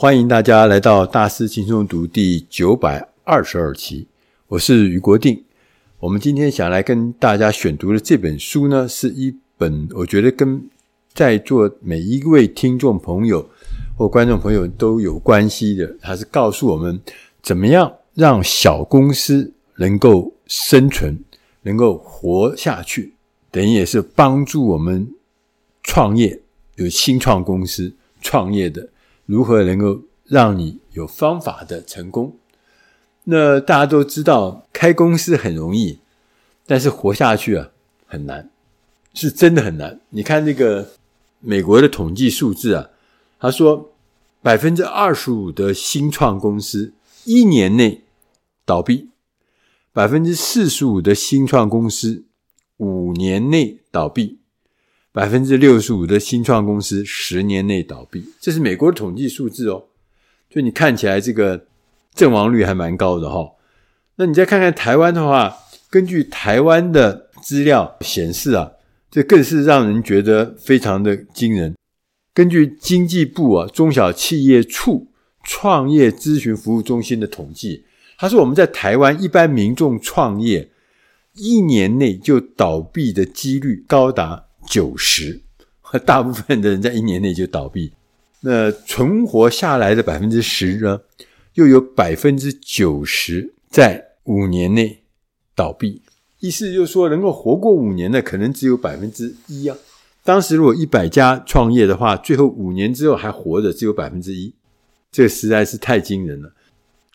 欢迎大家来到大师轻松读第九百二十二期，我是余国定。我们今天想来跟大家选读的这本书呢，是一本我觉得跟在座每一位听众朋友或观众朋友都有关系的。它是告诉我们怎么样让小公司能够生存、能够活下去，等于也是帮助我们创业、有新创公司创业的。如何能够让你有方法的成功？那大家都知道，开公司很容易，但是活下去啊很难，是真的很难。你看那个美国的统计数字啊，他说百分之二十五的新创公司一年内倒闭，百分之四十五的新创公司五年内倒闭。百分之六十五的新创公司十年内倒闭，这是美国的统计数字哦。就你看起来这个阵亡率还蛮高的哈、哦。那你再看看台湾的话，根据台湾的资料显示啊，这更是让人觉得非常的惊人。根据经济部啊中小企业处创业咨询服务中心的统计，他说我们在台湾一般民众创业一年内就倒闭的几率高达。九十，大部分的人在一年内就倒闭。那存活下来的百分之十呢，又有百分之九十在五年内倒闭。意思就是说，能够活过五年的，可能只有百分之一啊。当时如果一百家创业的话，最后五年之后还活着只有百分之一，这实在是太惊人了。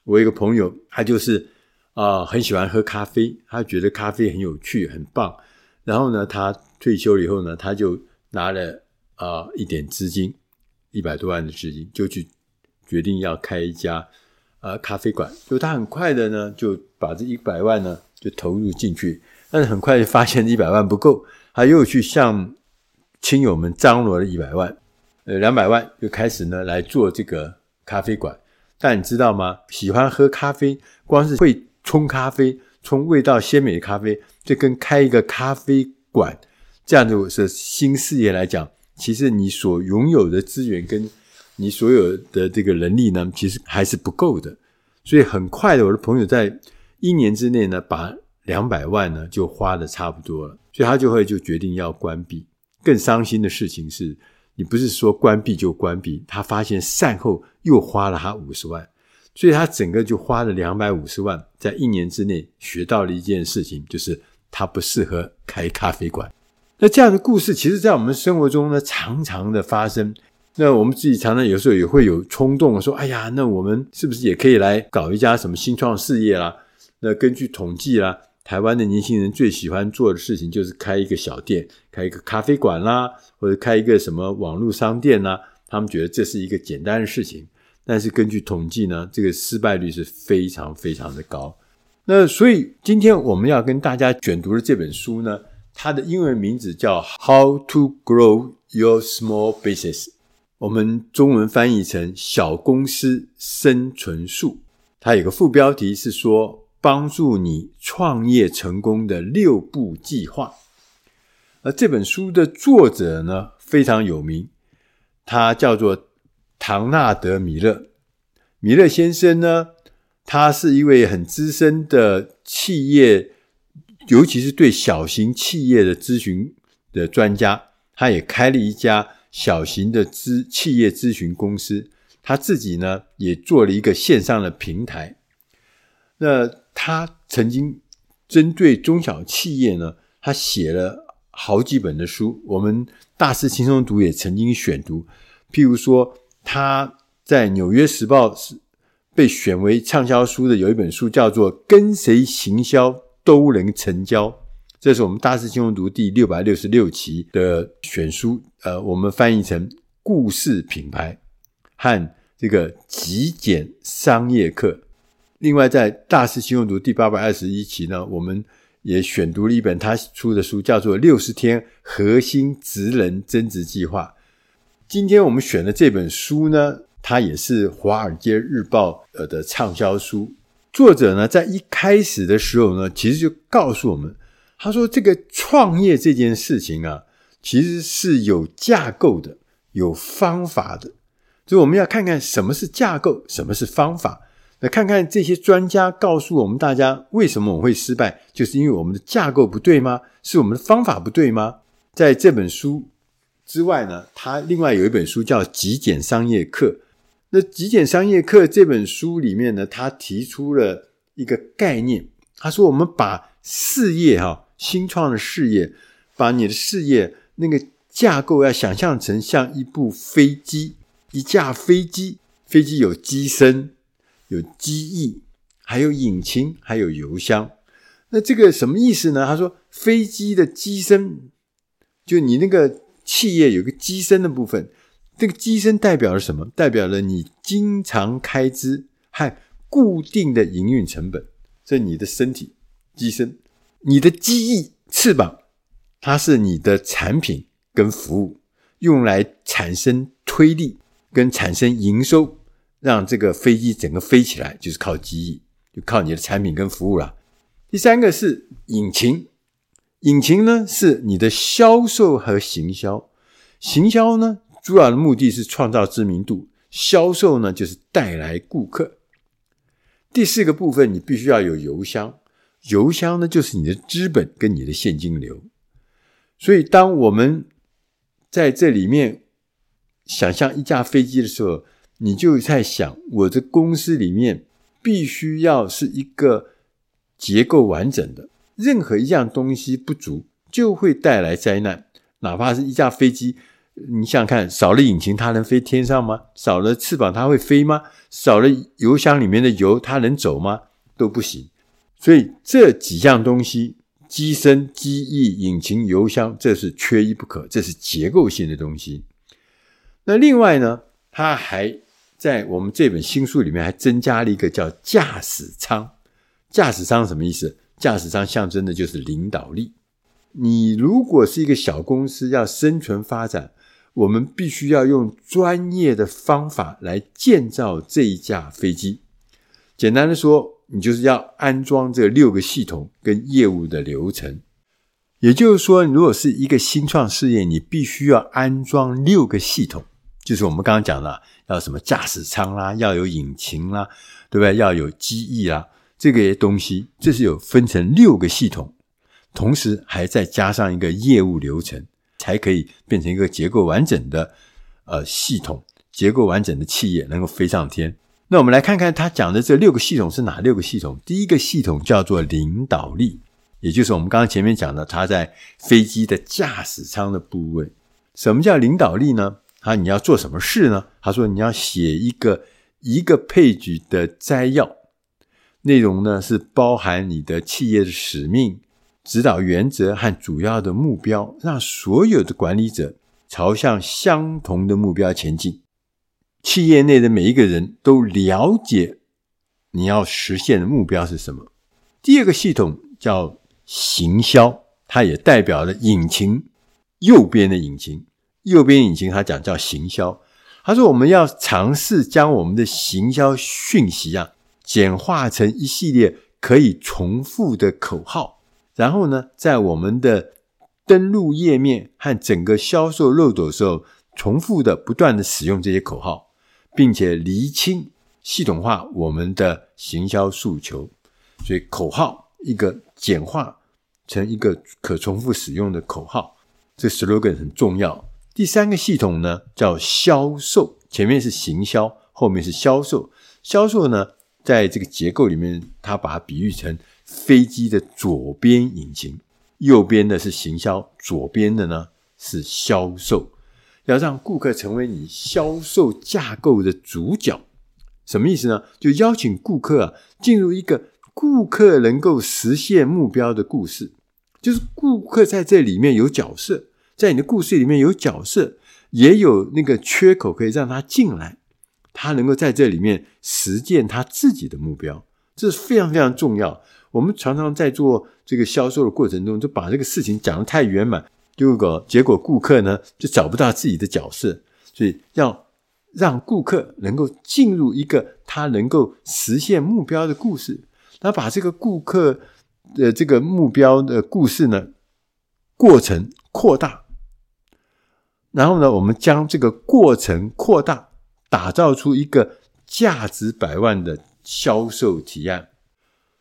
我一个朋友，他就是啊、很喜欢喝咖啡，他觉得咖啡很有趣，很棒。然后呢，他退休了以后呢，他就拿了啊、一点资金，一百多万的资金，就去决定要开一家啊、咖啡馆。就他很快的呢，就把这一百万呢就投入进去，但是很快就发现一百万不够，他又去向亲友们张罗了一百万，呃两百万，就开始呢来做这个咖啡馆。但你知道吗？喜欢喝咖啡，光是会冲咖啡。冲味道鲜美的咖啡，这跟开一个咖啡馆这样的是新事业来讲，其实你所拥有的资源跟你所有的这个能力呢，其实还是不够的。所以很快的，我的朋友在一年之内呢，把两百万呢就花得差不多了，所以他就会就决定要关闭。更伤心的事情是，你不是说关闭就关闭，他发现善后又花了他五十万。所以他整个就花了两百五十万，在一年之内学到了一件事情，就是他不适合开咖啡馆。那这样的故事，其实，在我们生活中呢，常常的发生。那我们自己常常有时候也会有冲动说：“哎呀，那我们是不是也可以来搞一家什么新创事业啦？”那根据统计啦，台湾的年轻人最喜欢做的事情就是开一个小店，开一个咖啡馆啦，或者开一个什么网络商店啦。他们觉得这是一个简单的事情。但是根据统计呢，这个失败率是非常非常的高。那所以今天我们要跟大家选读的这本书呢，它的英文名字叫《How to Grow Your Small Business》，我们中文翻译成《小公司生存术》。它有个副标题是说帮助你创业成功的六步计划。而这本书的作者呢，非常有名，他叫做。唐纳德·米勒，米勒先生呢，他是一位很资深的企业，尤其是对小型企业的咨询的专家。他也开了一家小型的咨企业咨询公司，他自己呢也做了一个线上的平台。那他曾经针对中小企业呢，他写了好几本的书，我们大师轻松读也曾经选读，譬如说。他在《纽约时报》是被选为畅销书的，有一本书叫做《跟谁行销都能成交》，这是我们大师轻松读第六百六十六期的选书。呃，我们翻译成“故事品牌”和这个“极简商业课”。另外，在大师轻松读第八百二十一期呢，我们也选读了一本他出的书，叫做《六十天核心职能增值计划》。今天我们选的这本书呢，它也是《华尔街日报》呃的畅销书。作者呢，在一开始的时候呢，其实就告诉我们，他说这个创业这件事情啊，其实是有架构的、有方法的。所以我们要看看什么是架构，什么是方法。那看看这些专家告诉我们大家，为什么我们会失败，就是因为我们的架构不对吗？是我们的方法不对吗？在这本书之外呢，他另外有一本书叫《极简商业课》。那《极简商业课》这本书里面呢，他提出了一个概念，他说我们把事业哈，新创的事业，把你的事业那个架构要想象成像一部飞机，一架飞机，飞机有机身。有机翼，还有引擎，还有油箱。那这个什么意思呢？他说，飞机的机身，就你那个企业有个机身的部分，这个机身代表了什么？代表了你经常开支和固定的营运成本。这你的身体机身，你的机翼翅膀，它是你的产品跟服务，用来产生推力跟产生营收。让这个飞机整个飞起来，就是靠机翼，就靠你的产品跟服务了。第三个是引擎，引擎呢是你的销售和行销。行销呢主要的目的是创造知名度，销售呢就是带来顾客。第四个部分，你必须要有邮箱，邮箱呢就是你的资本跟你的现金流。所以，当我们在这里面想象一架飞机的时候，你就在想，我的公司里面必须要是一个结构完整的，任何一样东西不足就会带来灾难。哪怕是一架飞机，你想想看，少了引擎，它能飞天上吗？少了翅膀，它会飞吗？少了油箱里面的油，它能走吗？都不行。所以这几样东西，机身、机翼、引擎、油箱，这是缺一不可，这是结构性的东西。那另外呢，它还。在我们这本新书里面，还增加了一个叫驾驶舱。驾驶舱什么意思？驾驶舱象征的就是领导力。你如果是一个小公司要生存发展，我们必须要用专业的方法来建造这一架飞机。简单的说，你就是要安装这六个系统跟业务的流程。也就是说，如果是一个新创事业，你必须要安装六个系统。就是我们刚刚讲的，要什么驾驶舱啦，要有引擎啦，对不对？要有机翼啦，这个东西，这是有分成六个系统，同时还再加上一个业务流程，才可以变成一个结构完整的呃系统，结构完整的企业能够飞上天。那我们来看看他讲的这六个系统是哪六个系统？第一个系统叫做领导力，也就是我们刚刚前面讲的，它在飞机的驾驶舱的部位。什么叫领导力呢？他你要做什么事呢？他说你要写一个一个 page 的摘要，内容呢是包含你的企业的使命、指导原则和主要的目标，让所有的管理者朝向相同的目标前进。企业内的每一个人都了解你要实现的目标是什么。第二个系统叫行销，它也代表了引擎，右边的引擎。右边引擎，它讲叫行销。他说，我们要尝试将我们的行销讯息啊，简化成一系列可以重复的口号，然后呢，在我们的登录页面和整个销售漏斗的时候，重复的、不断的使用这些口号，并且厘清、系统化我们的行销诉求。所以，口号一个简化成一个可重复使用的口号，这 slogan 很重要。第三个系统呢，叫销售，前面是行销，后面是销售。销售呢，在这个结构里面，它把它比喻成飞机的左边引擎，右边的是行销，左边的呢是销售。要让顾客成为你销售架构的主角，什么意思呢？就邀请顾客啊，进入一个顾客能够实现目标的故事，就是顾客在这里面有角色。在你的故事里面有角色，也有那个缺口可以让他进来，他能够在这里面实践他自己的目标，这是非常非常重要。我们常常在做这个销售的过程中，就把这个事情讲得太圆满，结果结果顾客呢就找不到自己的角色，所以要让顾客能够进入一个他能够实现目标的故事，那把这个顾客的这个目标的故事呢过程扩大。然后呢，我们将这个过程扩大打造出一个价值百万的销售提案。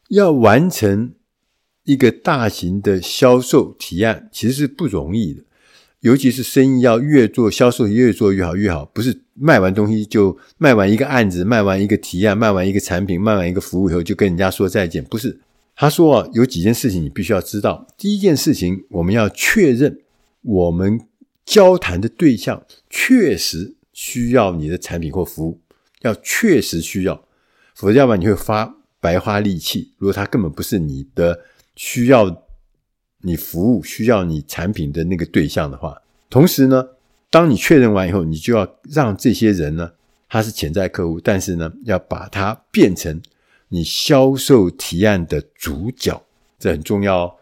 要完成一个大型的销售提案，其实是不容易的。尤其是生意要越做，销售越做越好越好，不是卖完东西就卖完一个案子，卖完一个提案，卖完一个产品，卖完一个服务以后就跟人家说再见，不是。他说啊，有几件事情你必须要知道。第一件事情，我们要确认我们交谈的对象确实需要你的产品或服务，要确实需要，否则要不然你会发白花力气。如果他根本不是你的需要。你服务需要你产品的那个对象的话，同时呢，当你确认完以后，你就要让这些人呢，他是潜在客户，但是呢，要把它变成你销售提案的主角，这很重要哦。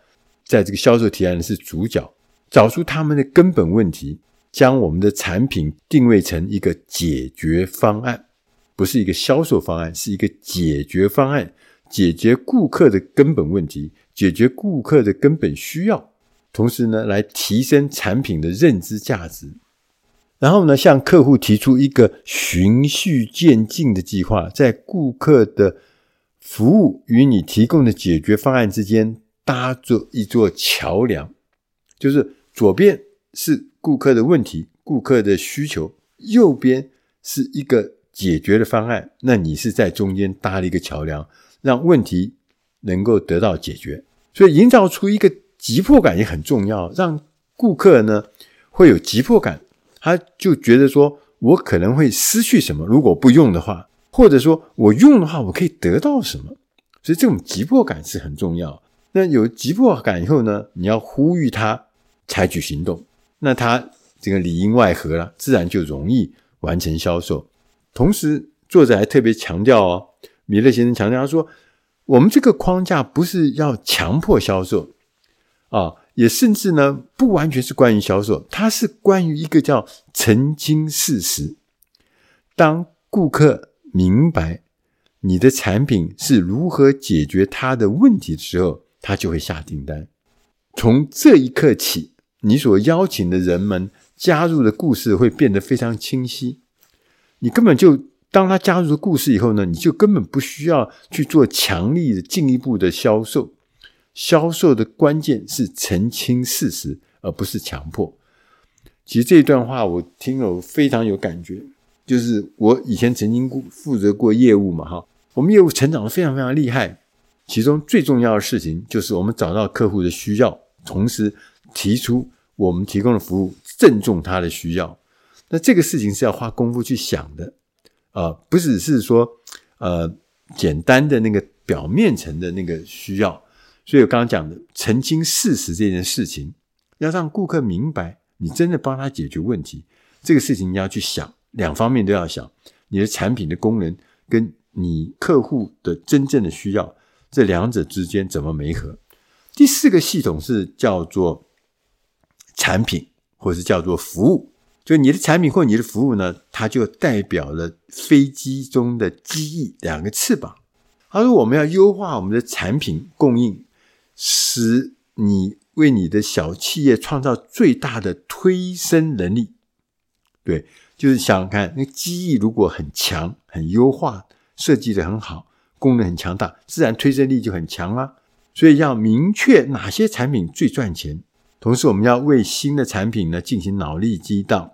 在这个销售提案是主角，找出他们的根本问题，将我们的产品定位成一个解决方案，不是一个销售方案，是一个解决方案，解决顾客的根本问题。解决顾客的根本需要，同时呢，来提升产品的认知价值，然后呢，向客户提出一个循序渐进的计划，在顾客的服务与你提供的解决方案之间搭做一座桥梁，就是左边是顾客的问题、顾客的需求，右边是一个解决的方案，那你是在中间搭了一个桥梁，让问题能够得到解决。所以，营造出一个急迫感也很重要，让顾客呢会有急迫感，他就觉得说，我可能会失去什么，如果不用的话，或者说我用的话，我可以得到什么。所以，这种急迫感是很重要。那有急迫感以后呢，你要呼吁他采取行动，那他这个里应外合了，自然就容易完成销售。同时，作者还特别强调哦，米勒先生强调他说。我们这个框架不是要强迫销售啊，也甚至呢不完全是关于销售，它是关于一个叫澄清事实。当顾客明白你的产品是如何解决他的问题的时候，他就会下订单。从这一刻起，你所邀请的人们加入的故事会变得非常清晰，你根本就。当他加入了故事以后呢，你就根本不需要去做强力的进一步的销售。销售的关键是澄清事实，而不是强迫。其实这一段话我听了非常有感觉，就是我以前曾经负责过业务嘛，哈，我们业务成长得非常非常厉害。其中最重要的事情就是我们找到客户的需要，同时提出我们提供的服务，正中他的需要。那这个事情是要花功夫去想的。呃，不只是说，呃，简单的那个表面层的那个需要，所以我刚刚讲的澄清事实这件事情，要让顾客明白你真的帮他解决问题，这个事情你要去想，两方面都要想，你的产品的功能跟你客户的真正的需要，这两者之间怎么没合？第四个系统是叫做产品，或是叫做服务。就你的产品或你的服务呢，它就代表了飞机中的机翼两个翅膀。他说：“我们要优化我们的产品供应，使你为你的小企业创造最大的推升能力。”对，就是想想看，那机翼如果很强、很优化、设计得很好、功能很强大，自然推升力就很强啦。所以要明确哪些产品最赚钱。同时，我们要为新的产品呢进行脑力激荡，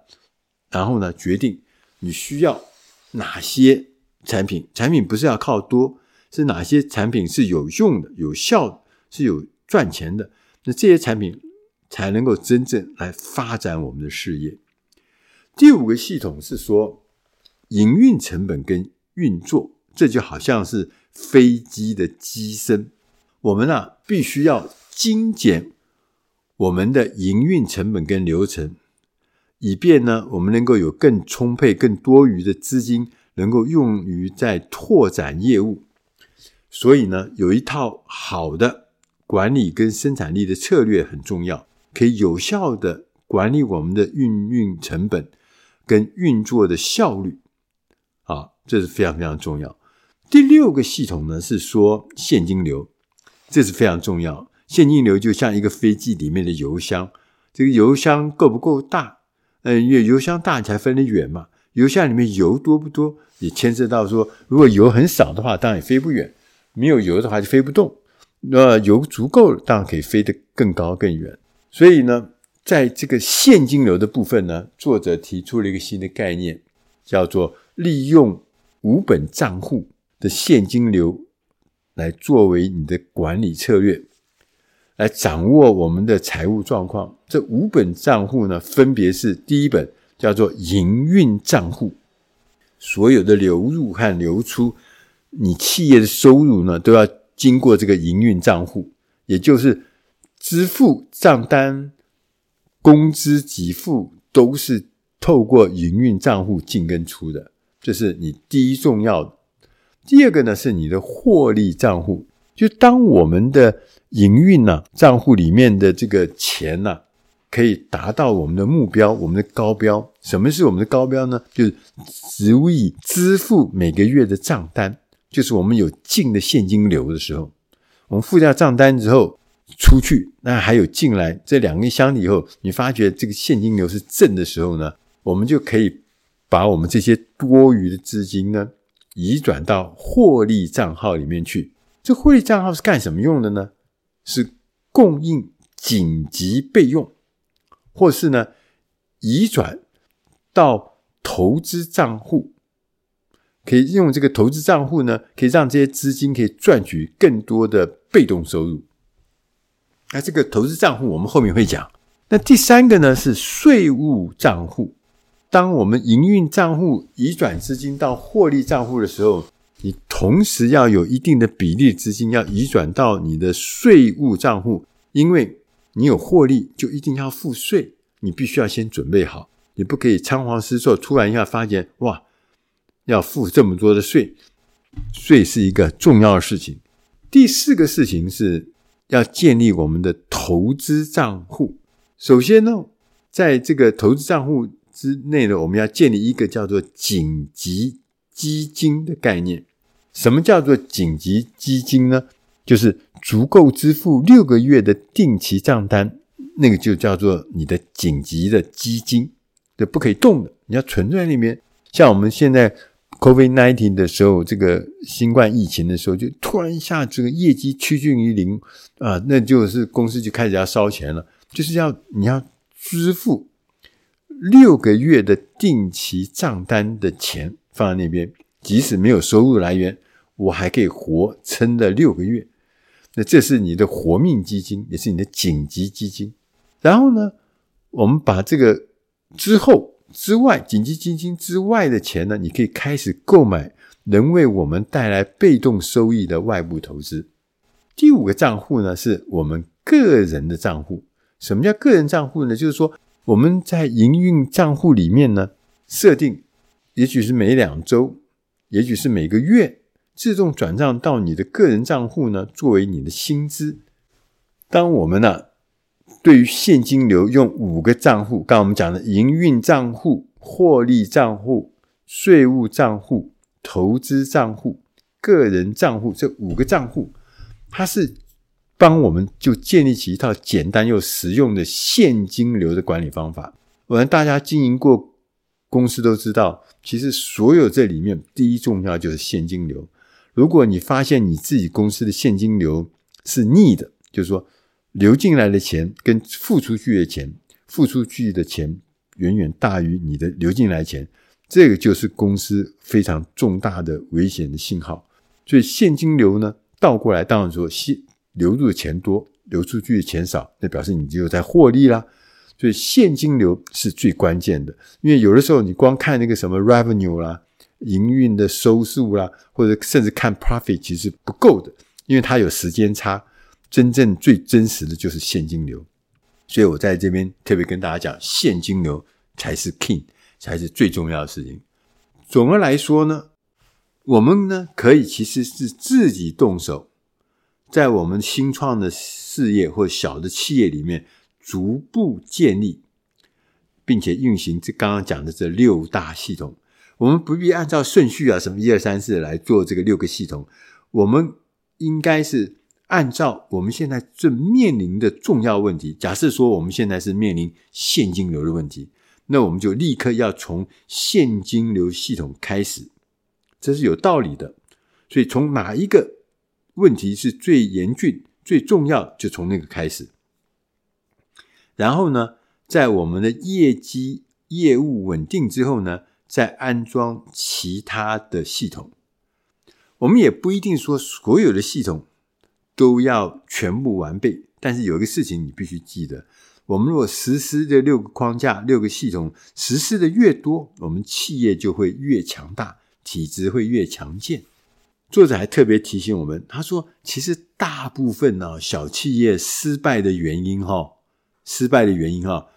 然后呢决定你需要哪些产品。产品不是要靠多，是哪些产品是有用的、有效的、是有赚钱的。那这些产品才能够真正来发展我们的事业。第五个系统是说营运成本跟运作，这就好像是飞机的机身，我们啊必须要精简。我们的营运成本跟流程，以便呢，我们能够有更充沛、更多余的资金，能够用于在拓展业务。所以呢，有一套好的管理跟生产力的策略很重要，可以有效的管理我们的运运成本跟运作的效率。啊，这是非常非常重要。第六个系统呢，是说现金流，这是非常重要。现金流就像一个飞机里面的油箱，这个油箱够不够大？嗯，因为油箱大才分得远嘛。油箱里面油多不多，也牵涉到说，如果油很少的话，当然也飞不远；没有油的话就飞不动。那油足够了，当然可以飞得更高更远。所以呢，在这个现金流的部分呢，作者提出了一个新的概念，叫做利用无本账户的现金流来作为你的管理策略，来掌握我们的财务状况。这五本账户呢，分别是第一本叫做营运账户，所有的流入和流出，你企业的收入呢，都要经过这个营运账户，也就是支付账单、工资给付都是透过营运账户进跟出的，这是你第一重要的。第二个呢，是你的获利账户，就当我们的营运呢、账户里面的这个钱呢、可以达到我们的目标，我们的高标。什么是我们的高标呢？就是足以支付每个月的账单，就是我们有净的现金流的时候，我们付掉账单之后出去，那还有进来，这两个相抵以后，你发觉这个现金流是正的时候呢，我们就可以把我们这些多余的资金呢。移转到获利账号里面去。这获利账号是干什么用的呢？是供应紧急备用，或是呢移转到投资账户，可以用这个投资账户呢，可以让这些资金可以赚取更多的被动收入。那这个投资账户我们后面会讲。那第三个呢是税务账户。当我们营运账户移转资金到获利账户的时候，你同时要有一定的比例资金要移转到你的税务账户，因为你有获利就一定要付税，你必须要先准备好，你不可以仓皇失措，突然一下发现哇，要付这么多的税，税是一个重要的事情。第四个事情是要建立我们的投资账户。首先呢，在这个投资账户。之内呢，我们要建立一个叫做紧急基金的概念。什么叫做紧急基金呢？就是足够支付六个月的定期账单，那个就叫做你的紧急的基金，就不可以动的，你要存在那边。像我们现在 COVID-19 的时候，这个新冠疫情的时候，就突然一下这个业绩趋近于零啊，那就是公司就开始要烧钱了，就是要你要支付。六个月的定期账单的钱放在那边，即使没有收入来源，我还可以活撑了六个月。那这是你的活命基金，也是你的紧急基金。然后呢，我们把这个之后之外紧急基金之外的钱呢，你可以开始购买能为我们带来被动收益的外部投资。第五个账户呢，是我们个人的账户。什么叫个人账户呢？就是说。我们在营运账户里面呢，设定，也许是每两周，也许是每个月，自动转账到你的个人账户呢，作为你的薪资。当我们呢，对于现金流用五个账户，刚刚我们讲的营运账户、获利账户、税务账户、投资账户、个人账户这五个账户，它是。帮我们就建立起一套简单又实用的现金流的管理方法。我们大家经营过公司都知道，其实所有这里面第一重要就是现金流。如果你发现你自己公司的现金流是逆的，就是说流进来的钱跟付出去的钱，付出去的钱远远大于你的流进来钱，这个就是公司非常重大的危险的信号。所以现金流呢，倒过来当然说。流入的钱多，流出去的钱少，那表示你就在获利啦。所以现金流是最关键的，因为有的时候你光看那个什么 revenue 啦、营运的收入啦，或者甚至看 profit，其实不够的，因为它有时间差。真正最真实的就是现金流。所以我在这边特别跟大家讲，现金流才是 king，才是最重要的事情。总的来说呢，我们呢可以其实是自己动手。在我们新创的事业或小的企业里面，逐步建立，并且运行这刚刚讲的这六大系统。我们不必按照顺序啊，什么一二三四来做这个六个系统。我们应该是按照我们现在正面临的重要问题。假设说我们现在是面临现金流的问题，那我们就立刻要从现金流系统开始，这是有道理的。所以从哪一个问题是最严峻、最重要，就从那个开始。然后呢，在我们的业绩业务稳定之后呢，再安装其他的系统。我们也不一定说所有的系统都要全部完备，但是有一个事情你必须记得：我们如果实施这六个框架、六个系统实施的越多，我们企业就会越强大，体质会越强健。作者还特别提醒我们，他说：“其实大部分呢，小企业失败的原因，哈，失败的原因，哈，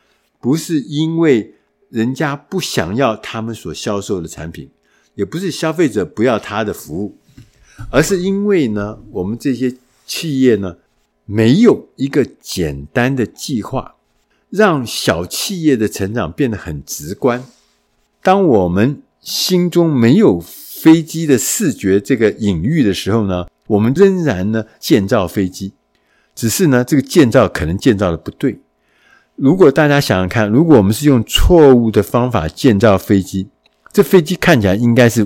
不是因为人家不想要他们所销售的产品，也不是消费者不要他的服务。”而是因为呢，我们这些企业呢，没有一个简单的计划，让小企业的成长变得很直观。当我们心中没有飞机的视觉这个隐喻的时候呢，我们仍然呢建造飞机，只是呢这个建造可能建造的不对。如果大家想想看，如果我们是用错误的方法建造飞机，这飞机看起来应该是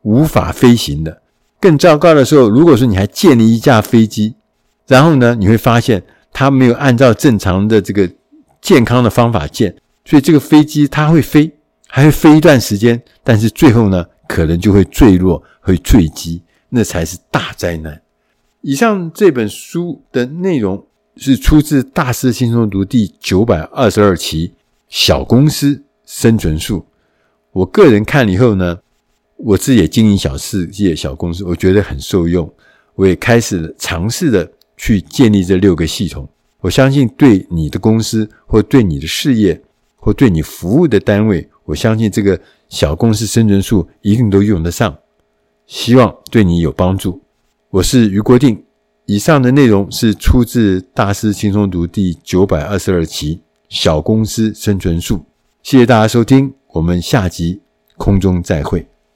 无法飞行的。更糟糕的时候，如果说你还建立一架飞机，然后呢，你会发现它没有按照正常的这个健康的方法建，所以这个飞机它会飞，还会飞一段时间，但是最后呢，可能就会坠落，会坠机，那才是大灾难。以上这本书的内容是出自《大师轻松读》第九百二十二期《小公司生存术》，我个人看了以后呢。我自己也经营小事业、小公司，我觉得很受用。我也开始尝试的去建立这六个系统。我相信对你的公司，或对你的事业，或对你服务的单位，我相信这个小公司生存术一定都用得上。希望对你有帮助。我是余国定。以上的内容是出自《大师轻松读》第九百二十二期《小公司生存术》。谢谢大家收听，我们下集空中再会。